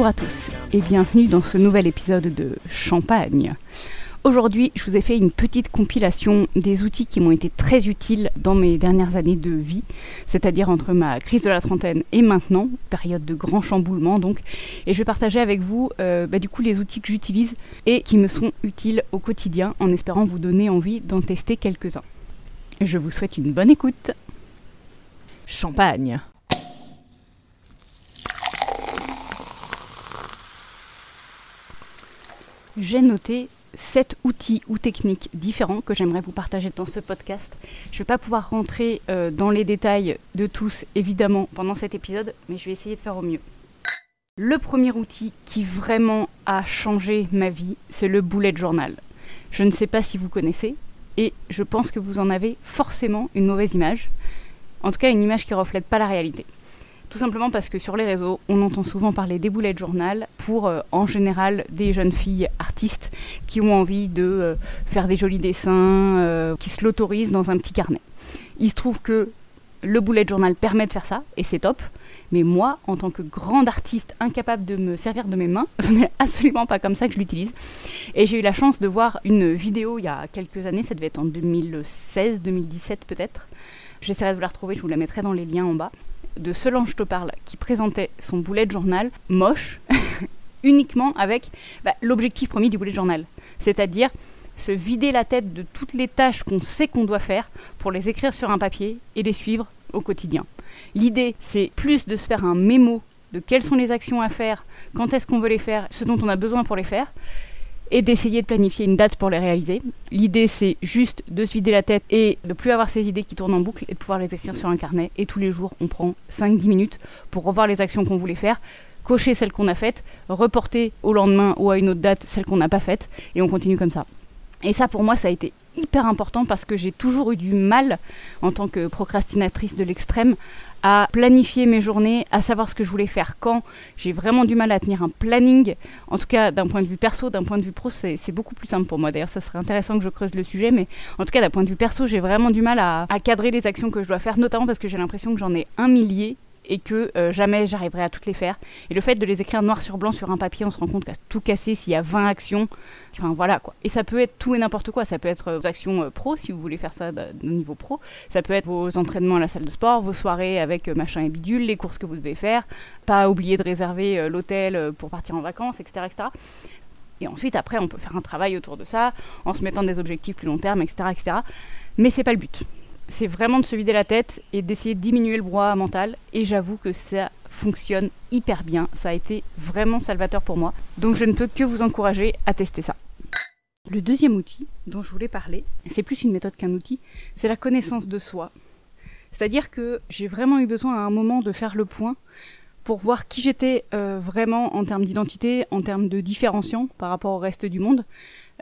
Bonjour à tous et bienvenue dans ce nouvel épisode de Champagne. Aujourd'hui, je vous ai fait une petite compilation des outils qui m'ont été très utiles dans mes dernières années de vie, c'est-à-dire entre ma crise de la trentaine et maintenant, période de grand chamboulement donc. Et je vais partager avec vous euh, bah, du coup les outils que j'utilise et qui me sont utiles au quotidien en espérant vous donner envie d'en tester quelques-uns. Je vous souhaite une bonne écoute. Champagne. J'ai noté 7 outils ou techniques différents que j'aimerais vous partager dans ce podcast. Je ne vais pas pouvoir rentrer euh, dans les détails de tous, évidemment, pendant cet épisode, mais je vais essayer de faire au mieux. Le premier outil qui vraiment a changé ma vie, c'est le bullet journal. Je ne sais pas si vous connaissez, et je pense que vous en avez forcément une mauvaise image. En tout cas, une image qui ne reflète pas la réalité. Tout simplement parce que sur les réseaux, on entend souvent parler des boulets de journal pour, euh, en général, des jeunes filles artistes qui ont envie de euh, faire des jolis dessins, euh, qui se l'autorisent dans un petit carnet. Il se trouve que le boulet de journal permet de faire ça, et c'est top. Mais moi, en tant que grande artiste incapable de me servir de mes mains, ce n'est absolument pas comme ça que je l'utilise. Et j'ai eu la chance de voir une vidéo il y a quelques années, ça devait être en 2016, 2017 peut-être. J'essaierai de vous la retrouver, je vous la mettrai dans les liens en bas de Solange te parle qui présentait son boulet de journal moche uniquement avec bah, l'objectif premier du boulet de journal, c'est-à-dire se vider la tête de toutes les tâches qu'on sait qu'on doit faire pour les écrire sur un papier et les suivre au quotidien. L'idée, c'est plus de se faire un mémo de quelles sont les actions à faire, quand est-ce qu'on veut les faire, ce dont on a besoin pour les faire, et d'essayer de planifier une date pour les réaliser. L'idée, c'est juste de se vider la tête et de plus avoir ces idées qui tournent en boucle et de pouvoir les écrire sur un carnet. Et tous les jours, on prend 5-10 minutes pour revoir les actions qu'on voulait faire, cocher celles qu'on a faites, reporter au lendemain ou à une autre date celles qu'on n'a pas faites, et on continue comme ça. Et ça, pour moi, ça a été hyper important parce que j'ai toujours eu du mal, en tant que procrastinatrice de l'extrême, à planifier mes journées, à savoir ce que je voulais faire quand. J'ai vraiment du mal à tenir un planning. En tout cas, d'un point de vue perso, d'un point de vue pro, c'est beaucoup plus simple pour moi. D'ailleurs, ça serait intéressant que je creuse le sujet, mais en tout cas, d'un point de vue perso, j'ai vraiment du mal à, à cadrer les actions que je dois faire, notamment parce que j'ai l'impression que j'en ai un millier et que euh, jamais j'arriverai à toutes les faire. Et le fait de les écrire noir sur blanc sur un papier, on se rend compte qu'à tout casser, s'il y a 20 actions, enfin voilà quoi. Et ça peut être tout et n'importe quoi. Ça peut être vos actions euh, pro, si vous voulez faire ça au niveau pro. Ça peut être vos entraînements à la salle de sport, vos soirées avec euh, machin et bidule, les courses que vous devez faire, pas oublier de réserver l'hôtel pour partir en vacances, etc., etc. Et ensuite, après, on peut faire un travail autour de ça, en se mettant des objectifs plus long terme, etc., etc. Mais c'est pas le but c'est vraiment de se vider la tête et d'essayer de diminuer le brouhaha mental. Et j'avoue que ça fonctionne hyper bien. Ça a été vraiment salvateur pour moi. Donc je ne peux que vous encourager à tester ça. Le deuxième outil dont je voulais parler, c'est plus une méthode qu'un outil, c'est la connaissance de soi. C'est-à-dire que j'ai vraiment eu besoin à un moment de faire le point pour voir qui j'étais euh, vraiment en termes d'identité, en termes de différenciant par rapport au reste du monde.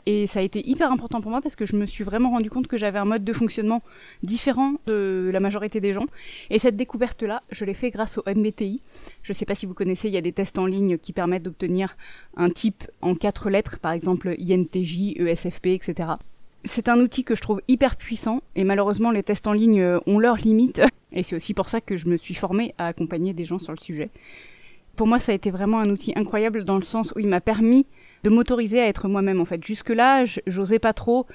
Et ça a été hyper important pour moi parce que je me suis vraiment rendu compte que j'avais un mode de fonctionnement différent de la majorité des gens. Et cette découverte-là, je l'ai fait grâce au MBTI. Je ne sais pas si vous connaissez, il y a des tests en ligne qui permettent d'obtenir un type en quatre lettres, par exemple INTJ, ESFP, etc. C'est un outil que je trouve hyper puissant et malheureusement les tests en ligne ont leurs limites. Et c'est aussi pour ça que je me suis formée à accompagner des gens sur le sujet. Pour moi, ça a été vraiment un outil incroyable dans le sens où il m'a permis de m'autoriser à être moi-même en fait. Jusque-là, j'osais pas trop.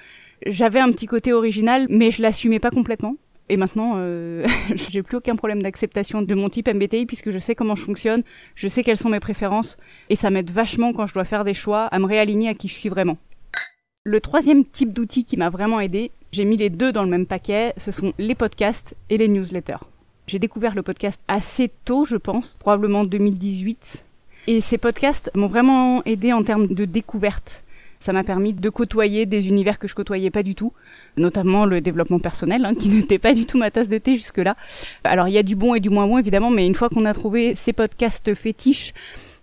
J'avais un petit côté original, mais je l'assumais pas complètement. Et maintenant, euh, j'ai plus aucun problème d'acceptation de mon type MBTI puisque je sais comment je fonctionne, je sais quelles sont mes préférences, et ça m'aide vachement quand je dois faire des choix à me réaligner à qui je suis vraiment. Le troisième type d'outil qui m'a vraiment aidé, j'ai mis les deux dans le même paquet, ce sont les podcasts et les newsletters. J'ai découvert le podcast assez tôt, je pense, probablement 2018, et ces podcasts m'ont vraiment aidé en termes de découverte. Ça m'a permis de côtoyer des univers que je côtoyais pas du tout, notamment le développement personnel, hein, qui n'était pas du tout ma tasse de thé jusque-là. Alors il y a du bon et du moins bon évidemment, mais une fois qu'on a trouvé ces podcasts fétiches,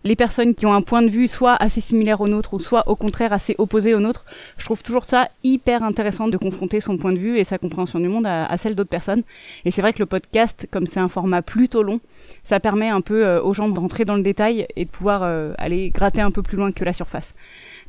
les personnes qui ont un point de vue soit assez similaire au nôtre ou soit au contraire assez opposé au nôtre, je trouve toujours ça hyper intéressant de confronter son point de vue et sa compréhension du monde à, celle d'autres personnes. Et c'est vrai que le podcast, comme c'est un format plutôt long, ça permet un peu euh, aux gens d'entrer dans le détail et de pouvoir euh, aller gratter un peu plus loin que la surface.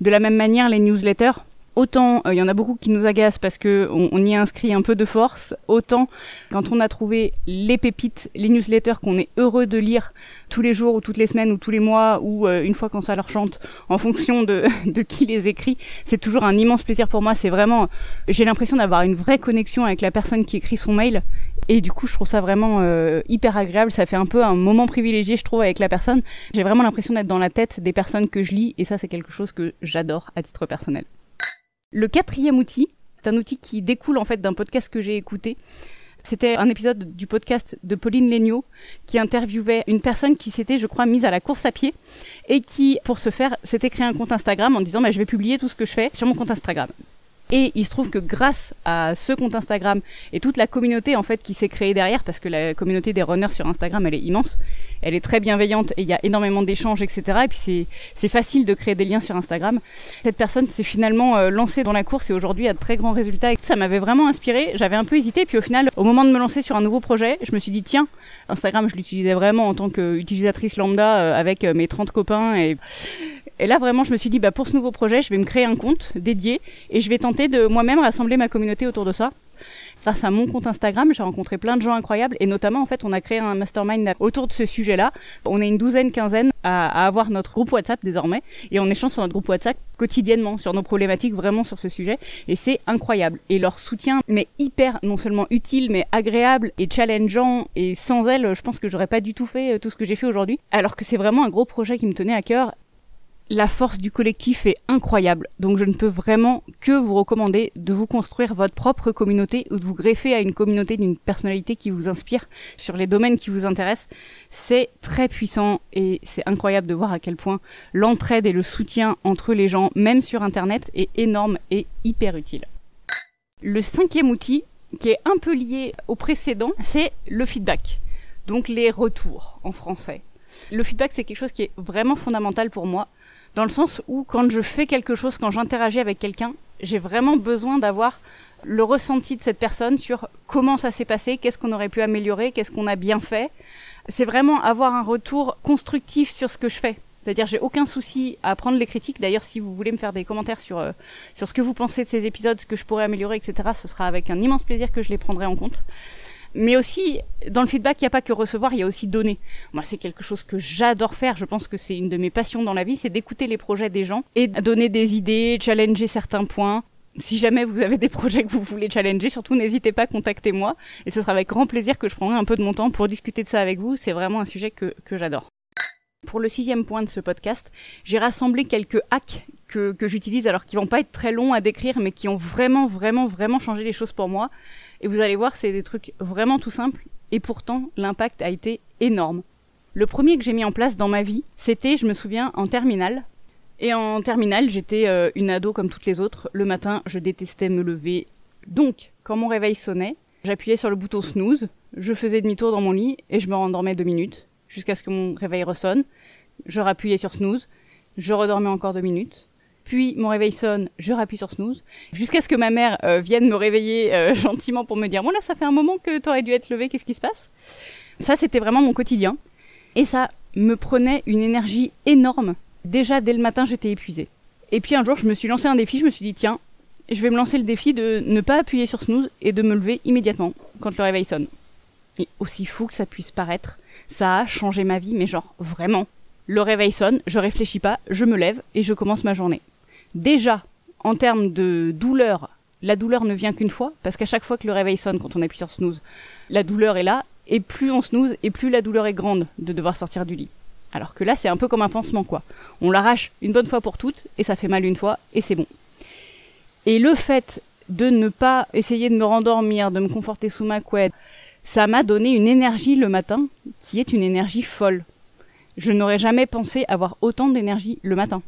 De la même manière, les newsletters, Autant il y en a beaucoup qui nous agacent parce que on, y inscrit un peu de force, autant quand on a trouvé les pépites, les newsletters qu'on est heureux de lire tous les jours ou toutes les semaines ou tous les mois ou une fois quand ça leur chante, en fonction de, de qui les écrit, c'est toujours un immense plaisir pour moi. C'est vraiment, j'ai l'impression d'avoir une vraie connexion avec la personne qui écrit son mail et du coup, je trouve ça vraiment euh, hyper agréable. Ça fait un peu un moment privilégié, je trouve, avec la personne. J'ai vraiment l'impression d'être dans la tête des personnes que je lis, et ça, c'est quelque chose que j'adore à titre personnel. Le quatrième outil, c'est un outil qui découle en fait d'un podcast que j'ai écouté. C'était un épisode du podcast de Pauline Legnaud qui interviewait une personne qui s'était, je crois, mise à la course à pied et qui, pour ce faire, s'était créé un compte Instagram en disant bah, je vais publier tout ce que je fais sur mon compte Instagram. Et il se trouve que grâce à ce compte Instagram et toute la communauté en fait qui s'est créée derrière, parce que la communauté des runners sur Instagram elle est immense, elle est très bienveillante et il y a énormément d'échanges, etc. Et puis c'est facile de créer des liens sur Instagram. Cette personne s'est finalement euh, lancée dans la course et aujourd'hui a de très grands résultats. Ça m'avait vraiment inspiré. J'avais un peu hésité, puis au final, au moment de me lancer sur un nouveau projet, je me suis dit tiens, Instagram je l'utilisais vraiment en tant qu'utilisatrice lambda euh, avec euh, mes 30 copains et et là, vraiment, je me suis dit, bah, pour ce nouveau projet, je vais me créer un compte dédié et je vais tenter de moi-même rassembler ma communauté autour de ça. Grâce à mon compte Instagram, j'ai rencontré plein de gens incroyables et notamment, en fait, on a créé un mastermind autour de ce sujet-là. On est une douzaine, quinzaine à, avoir notre groupe WhatsApp désormais et on échange sur notre groupe WhatsApp quotidiennement sur nos problématiques vraiment sur ce sujet et c'est incroyable. Et leur soutien, mais hyper, non seulement utile, mais agréable et challengeant et sans elle, je pense que j'aurais pas du tout fait euh, tout ce que j'ai fait aujourd'hui. Alors que c'est vraiment un gros projet qui me tenait à cœur la force du collectif est incroyable, donc je ne peux vraiment que vous recommander de vous construire votre propre communauté ou de vous greffer à une communauté d'une personnalité qui vous inspire sur les domaines qui vous intéressent. C'est très puissant et c'est incroyable de voir à quel point l'entraide et le soutien entre les gens, même sur Internet, est énorme et hyper utile. Le cinquième outil, qui est un peu lié au précédent, c'est le feedback, donc les retours en français. Le feedback, c'est quelque chose qui est vraiment fondamental pour moi dans le sens où quand je fais quelque chose, quand j'interagis avec quelqu'un, j'ai vraiment besoin d'avoir le ressenti de cette personne sur comment ça s'est passé, qu'est-ce qu'on aurait pu améliorer, qu'est-ce qu'on a bien fait. C'est vraiment avoir un retour constructif sur ce que je fais. C'est-à-dire, j'ai aucun souci à prendre les critiques. D'ailleurs, si vous voulez me faire des commentaires sur, euh, sur ce que vous pensez de ces épisodes, ce que je pourrais améliorer, etc., ce sera avec un immense plaisir que je les prendrai en compte. Mais aussi, dans le feedback, il n'y a pas que recevoir, il y a aussi donner. Moi, c'est quelque chose que j'adore faire. Je pense que c'est une de mes passions dans la vie, c'est d'écouter les projets des gens et donner des idées, challenger certains points. Si jamais vous avez des projets que vous voulez challenger, surtout n'hésitez pas, contactez-moi. Et ce sera avec grand plaisir que je prendrai un peu de mon temps pour discuter de ça avec vous. C'est vraiment un sujet que, que j'adore. Pour le sixième point de ce podcast, j'ai rassemblé quelques hacks que, que j'utilise, alors qui vont pas être très longs à décrire, mais qui ont vraiment, vraiment, vraiment changé les choses pour moi. Et vous allez voir, c'est des trucs vraiment tout simples, et pourtant l'impact a été énorme. Le premier que j'ai mis en place dans ma vie, c'était, je me souviens, en terminale. Et en terminale, j'étais euh, une ado comme toutes les autres. Le matin, je détestais me lever. Donc, quand mon réveil sonnait, j'appuyais sur le bouton snooze, je faisais demi-tour dans mon lit et je me rendormais deux minutes, jusqu'à ce que mon réveil ressonne. Je rappuyais sur snooze, je redormais encore deux minutes puis mon réveil sonne, je rappuie sur snooze, jusqu'à ce que ma mère euh, vienne me réveiller euh, gentiment pour me dire, bon là ça fait un moment que t'aurais dû être levé, qu'est-ce qui se passe? Ça c'était vraiment mon quotidien. Et ça me prenait une énergie énorme. Déjà dès le matin j'étais épuisée. Et puis un jour je me suis lancé un défi, je me suis dit, tiens, je vais me lancer le défi de ne pas appuyer sur snooze et de me lever immédiatement quand le réveil sonne. Et aussi fou que ça puisse paraître, ça a changé ma vie, mais genre vraiment. Le réveil sonne, je réfléchis pas, je me lève et je commence ma journée. Déjà, en termes de douleur, la douleur ne vient qu'une fois, parce qu'à chaque fois que le réveil sonne quand on appuie sur snooze, la douleur est là, et plus on snooze, et plus la douleur est grande de devoir sortir du lit. Alors que là, c'est un peu comme un pansement, quoi. On l'arrache une bonne fois pour toutes, et ça fait mal une fois, et c'est bon. Et le fait de ne pas essayer de me rendormir, de me conforter sous ma couette, ça m'a donné une énergie le matin qui est une énergie folle. Je n'aurais jamais pensé avoir autant d'énergie le matin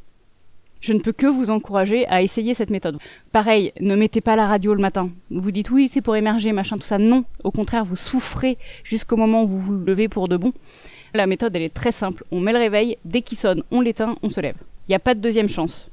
je ne peux que vous encourager à essayer cette méthode. Pareil, ne mettez pas la radio le matin. Vous dites oui, c'est pour émerger, machin, tout ça. Non, au contraire, vous souffrez jusqu'au moment où vous vous levez pour de bon. La méthode, elle est très simple. On met le réveil, dès qu'il sonne, on l'éteint, on se lève. Il n'y a pas de deuxième chance.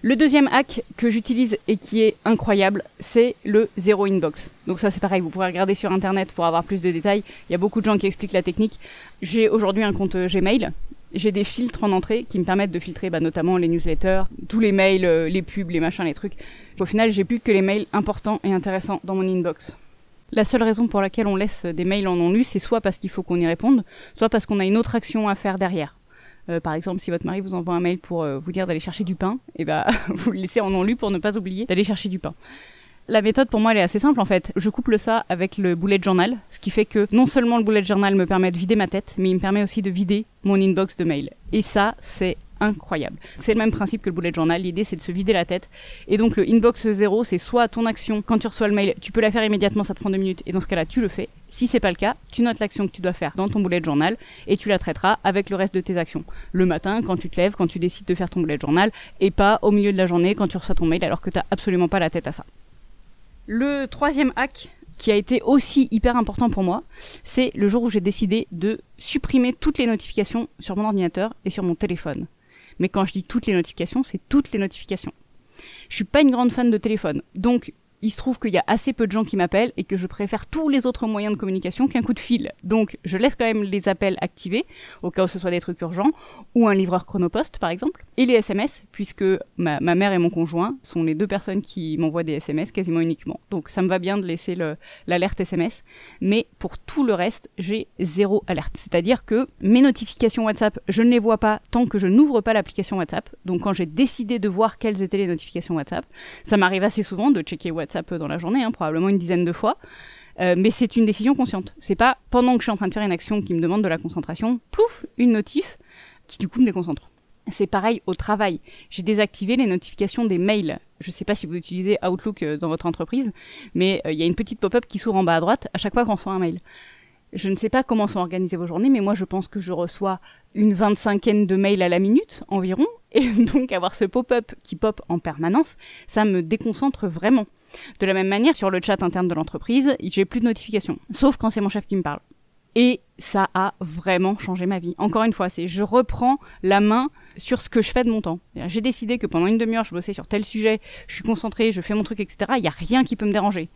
Le deuxième hack que j'utilise et qui est incroyable, c'est le zéro inbox. Donc ça c'est pareil, vous pourrez regarder sur internet pour avoir plus de détails. Il y a beaucoup de gens qui expliquent la technique. J'ai aujourd'hui un compte Gmail j'ai des filtres en entrée qui me permettent de filtrer bah, notamment les newsletters, tous les mails, euh, les pubs, les machins, les trucs. Au final, j'ai plus que les mails importants et intéressants dans mon inbox. La seule raison pour laquelle on laisse des mails en non lus, c'est soit parce qu'il faut qu'on y réponde, soit parce qu'on a une autre action à faire derrière. Euh, par exemple, si votre mari vous envoie un mail pour euh, vous dire d'aller chercher du pain, et eh ben vous le laissez en non lu pour ne pas oublier d'aller chercher du pain. La méthode pour moi elle est assez simple en fait. Je couple ça avec le bullet journal, ce qui fait que non seulement le bullet journal me permet de vider ma tête, mais il me permet aussi de vider mon inbox de mail. Et ça, c'est incroyable. C'est le même principe que le bullet journal. L'idée, c'est de se vider la tête. Et donc, le inbox zéro, c'est soit ton action, quand tu reçois le mail, tu peux la faire immédiatement, ça te prend deux minutes. Et dans ce cas-là, tu le fais. Si c'est pas le cas, tu notes l'action que tu dois faire dans ton bullet journal et tu la traiteras avec le reste de tes actions. Le matin, quand tu te lèves, quand tu décides de faire ton bullet journal et pas au milieu de la journée quand tu reçois ton mail alors que t'as absolument pas la tête à ça. Le troisième hack qui a été aussi hyper important pour moi, c'est le jour où j'ai décidé de supprimer toutes les notifications sur mon ordinateur et sur mon téléphone. Mais quand je dis toutes les notifications, c'est toutes les notifications. Je suis pas une grande fan de téléphone. Donc, il se trouve qu'il y a assez peu de gens qui m'appellent et que je préfère tous les autres moyens de communication qu'un coup de fil. Donc je laisse quand même les appels activés, au cas où ce soit des trucs urgents, ou un livreur chronopost par exemple, et les SMS, puisque ma, mère et mon conjoint sont les deux personnes qui m'envoient des SMS quasiment uniquement. Donc ça me va bien de laisser l'alerte SMS, mais pour tout le reste, j'ai zéro alerte. C'est-à-dire que mes notifications WhatsApp, je ne les vois pas tant que je n'ouvre pas l'application WhatsApp. Donc quand j'ai décidé de voir quelles étaient les notifications WhatsApp, ça m'arrive assez souvent de checker WhatsApp ça peut dans la journée, hein, probablement une dizaine de fois. Euh, mais c'est une décision consciente. C'est pas pendant que je suis en train de faire une action qui me demande de la concentration, plouf, une notif qui du coup me déconcentre. C'est pareil au travail. J'ai désactivé les notifications des mails. Je sais pas si vous utilisez Outlook euh, dans votre entreprise, mais euh, il y a une petite pop-up qui s'ouvre en bas à droite à chaque fois qu'on reçoit un mail. Je ne sais pas comment sont organisées vos journées, mais moi je pense que je reçois une vingt-cinquaine de mails à la minute environ, et donc avoir ce pop-up qui pop en permanence, ça me déconcentre vraiment. De la même manière, sur le chat interne de l'entreprise, j'ai plus de notifications, sauf quand c'est mon chef qui me parle. Et ça a vraiment changé ma vie. Encore une fois, c'est je reprends la main sur ce que je fais de mon temps. J'ai décidé que pendant une demi-heure, je bossais sur tel sujet, je suis concentré, je fais mon truc, etc. Il n'y a rien qui peut me déranger.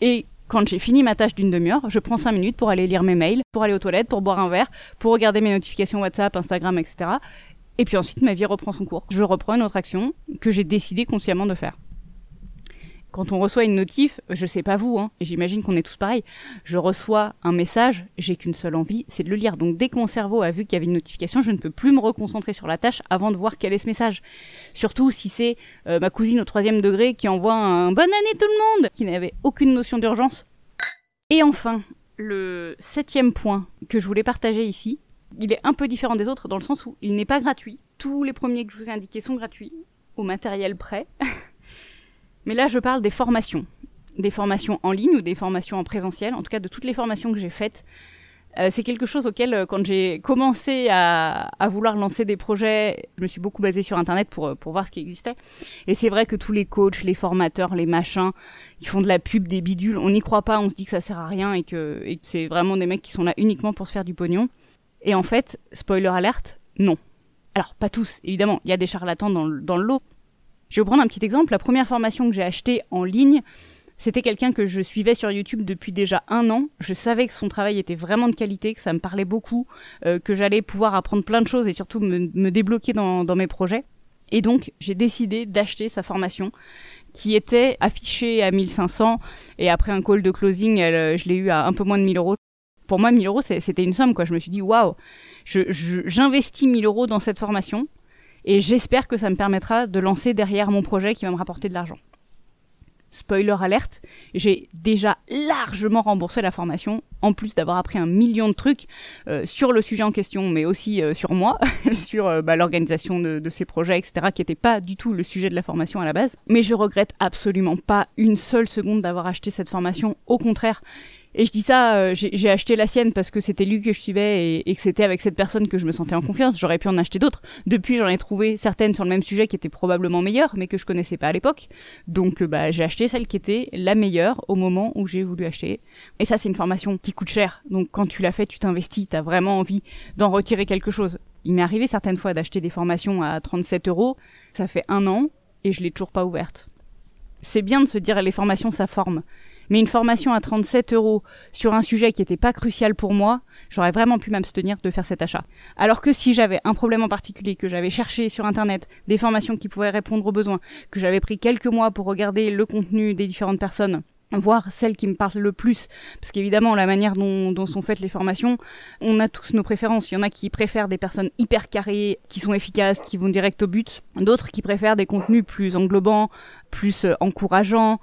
Et quand j'ai fini ma tâche d'une demi-heure, je prends cinq minutes pour aller lire mes mails, pour aller aux toilettes, pour boire un verre, pour regarder mes notifications WhatsApp, Instagram, etc. Et puis ensuite, ma vie reprend son cours. Je reprends une autre action que j'ai décidé consciemment de faire quand on reçoit une notif, je sais pas vous, hein, j'imagine qu'on est tous pareils, je reçois un message, j'ai qu'une seule envie, c'est de le lire. Donc dès que mon cerveau a vu qu'il y avait une notification, je ne peux plus me reconcentrer sur la tâche avant de voir quel est ce message. Surtout si c'est euh, ma cousine au troisième degré qui envoie un bonne année tout le monde, qui n'avait aucune notion d'urgence. Et enfin, le septième point que je voulais partager ici, il est un peu différent des autres dans le sens où il n'est pas gratuit. Tous les premiers que je vous ai indiqués sont gratuits, au matériel prêt. Mais là, je parle des formations. Des formations en ligne ou des formations en présentiel, en tout cas de toutes les formations que j'ai faites. Euh, c'est quelque chose auquel, euh, quand j'ai commencé à, vouloir lancer des projets, je me suis beaucoup basée sur Internet pour, euh, pour voir ce qui existait. Et c'est vrai que tous les coachs, les formateurs, les machins, ils font de la pub, des bidules. On n'y croit pas, on se dit que ça sert à rien et que, et que c'est vraiment des mecs qui sont là uniquement pour se faire du pognon. Et en fait, spoiler alerte, non. Alors, pas tous, évidemment, il y a des charlatans dans, dans le lot, je vais vous prendre un petit exemple. La première formation que j'ai achetée en ligne, c'était quelqu'un que je suivais sur YouTube depuis déjà un an. Je savais que son travail était vraiment de qualité, que ça me parlait beaucoup, euh, que j'allais pouvoir apprendre plein de choses et surtout me, débloquer dans, mes projets. Et donc, j'ai décidé d'acheter sa formation qui était affichée à 1500 et après un call de closing, euh, je l'ai eu à un peu moins de 1000 euros. Pour moi, 1000 euros, c'était une somme, quoi. Je me suis dit, waouh, j'investis 1000 euros dans cette formation et j'espère que ça me permettra de lancer derrière mon projet qui va me rapporter de l'argent. Spoiler alerte, j'ai déjà largement remboursé la formation, en plus d'avoir appris un million de trucs euh, sur le sujet en question, mais aussi euh, sur moi, sur euh, bah, l'organisation de, de, ces projets, etc., qui n'était pas du tout le sujet de la formation à la base. Mais je regrette absolument pas une seule seconde d'avoir acheté cette formation. Au contraire, et je dis ça, euh, j'ai acheté la sienne parce que c'était lui que je suivais et, que c'était avec cette personne que je me sentais en confiance. J'aurais pu en acheter d'autres. Depuis, j'en ai trouvé certaines sur le même sujet qui étaient probablement meilleures, mais que je connaissais pas à l'époque. Donc, euh, bah, j'ai acheté celle qui était la meilleure au moment où j'ai voulu acheter. Et ça, c'est une formation qui coûte cher. Donc, quand tu l'as fait, tu t'investis, t'as vraiment envie d'en retirer quelque chose. Il m'est arrivé certaines fois d'acheter des formations à 37 euros. Ça fait un an et je l'ai toujours pas ouverte. C'est bien de se dire les formations, ça forme Mais une formation à 37 euros sur un sujet qui n'était pas crucial pour moi, j'aurais vraiment pu m'abstenir de faire cet achat. Alors que si j'avais un problème en particulier, que j'avais cherché sur internet des formations qui pouvaient répondre aux besoins, que j'avais pris quelques mois pour regarder le contenu des différentes personnes, voir celle qui me parle le plus, parce qu'évidemment la manière dont, sont faites les formations, on a tous nos préférences. Il y en a qui préfèrent des personnes hyper carrées, qui sont efficaces, qui vont direct au but, d'autres qui préfèrent des contenus plus englobants, plus euh, encourageants,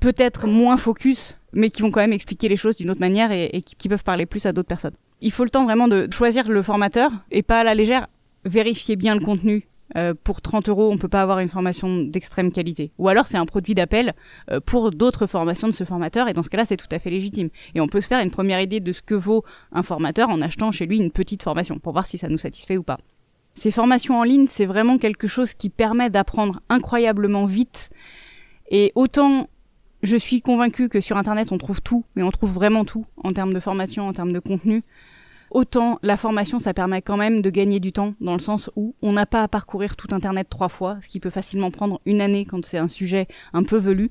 peut-être moins focus, mais qui vont quand même expliquer les choses d'une autre manière et, qui, peuvent parler plus à d'autres personnes. Il faut le temps vraiment de choisir le formateur et pas à la légère, vérifier bien le contenu, euh, pour 30 euros, on peut pas avoir une formation d'extrême qualité. Ou alors c'est un produit d'appel euh, pour d'autres formations de ce formateur, et dans ce cas-là, c'est tout à fait légitime. Et on peut se faire une première idée de ce que vaut un formateur en achetant chez lui une petite formation, pour voir si ça nous satisfait ou pas. Ces formations en ligne, c'est vraiment quelque chose qui permet d'apprendre incroyablement vite. Et autant je suis convaincue que sur Internet, on trouve tout, mais on trouve vraiment tout en termes de formation, en termes de contenu. Autant la formation, ça permet quand même de gagner du temps, dans le sens où on n'a pas à parcourir tout Internet trois fois, ce qui peut facilement prendre une année quand c'est un sujet un peu velu.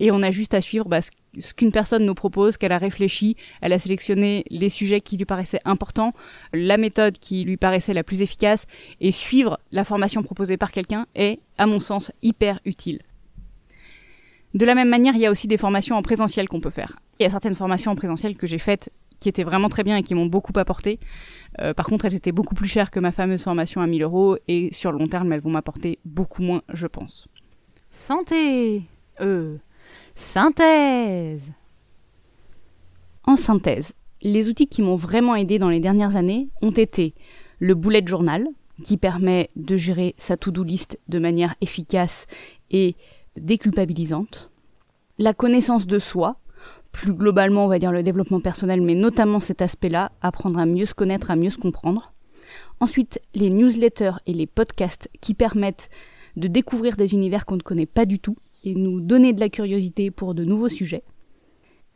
Et on a juste à suivre bah, ce qu'une personne nous propose, qu'elle a réfléchi, elle a sélectionné les sujets qui lui paraissaient importants, la méthode qui lui paraissait la plus efficace, et suivre la formation proposée par quelqu'un est, à mon sens, hyper utile. De la même manière, il y a aussi des formations en présentiel qu'on peut faire. Il y a certaines formations en présentiel que j'ai faites qui étaient vraiment très bien et qui m'ont beaucoup apporté. Euh, par contre, elles étaient beaucoup plus chères que ma fameuse formation à 1000 euros et sur le long terme, elles vont m'apporter beaucoup moins, je pense. Santé Euh. Synthèse En synthèse, les outils qui m'ont vraiment aidé dans les dernières années ont été le bullet journal, qui permet de gérer sa to-do list de manière efficace et déculpabilisante, la connaissance de soi, plus globalement, on va dire le développement personnel, mais notamment cet aspect-là, apprendre à mieux se connaître, à mieux se comprendre. Ensuite, les newsletters et les podcasts qui permettent de découvrir des univers qu'on ne connaît pas du tout et nous donner de la curiosité pour de nouveaux sujets.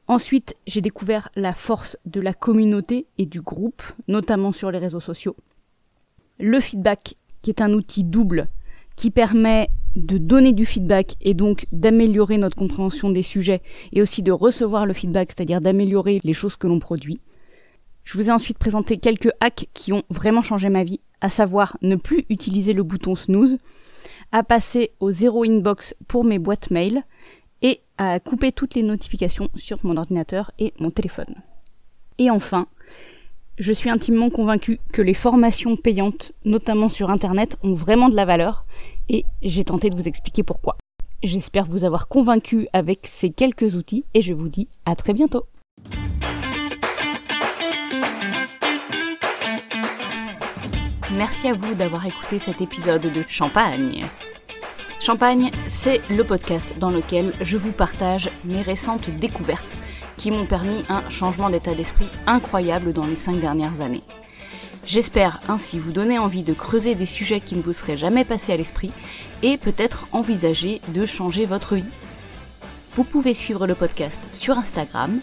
Ensuite, j'ai découvert la force de la communauté et du groupe, notamment sur les réseaux sociaux. Le feedback, qui est un outil double qui permet de donner du feedback et donc d'améliorer notre compréhension des sujets et aussi de recevoir le feedback, c'est-à-dire d'améliorer les choses que l'on produit. Je vous ai ensuite présenté quelques hacks qui ont vraiment changé ma vie, à savoir ne plus utiliser le bouton snooze, à passer au zéro inbox pour mes boîtes mail et à couper toutes les notifications sur mon ordinateur et mon téléphone. Et enfin, je suis intimement convaincue que les formations payantes, notamment sur Internet, ont vraiment de la valeur et j'ai tenté de vous expliquer pourquoi. J'espère vous avoir convaincu avec ces quelques outils et je vous dis à très bientôt. Merci à vous d'avoir écouté cet épisode de Champagne. Champagne, c'est le podcast dans lequel je vous partage mes récentes découvertes qui m'ont permis un changement d'état d'esprit incroyable dans les cinq dernières années. J'espère ainsi vous donner envie de creuser des sujets qui ne vous seraient jamais passés à l'esprit et peut-être envisager de changer votre vie. Vous pouvez suivre le podcast sur Instagram,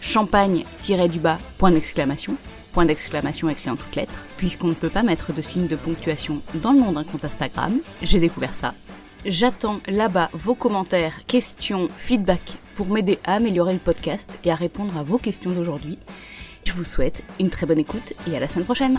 champagne-du-bas, point d'exclamation, point d'exclamation écrit en toutes lettres, puisqu'on ne peut pas mettre de signe de ponctuation dans le nom d'un compte Instagram, j'ai découvert ça. J'attends là-bas vos commentaires, questions, feedback pour m'aider à améliorer le podcast et à répondre à vos questions d'aujourd'hui. Je vous souhaite une très bonne écoute et à la semaine prochaine.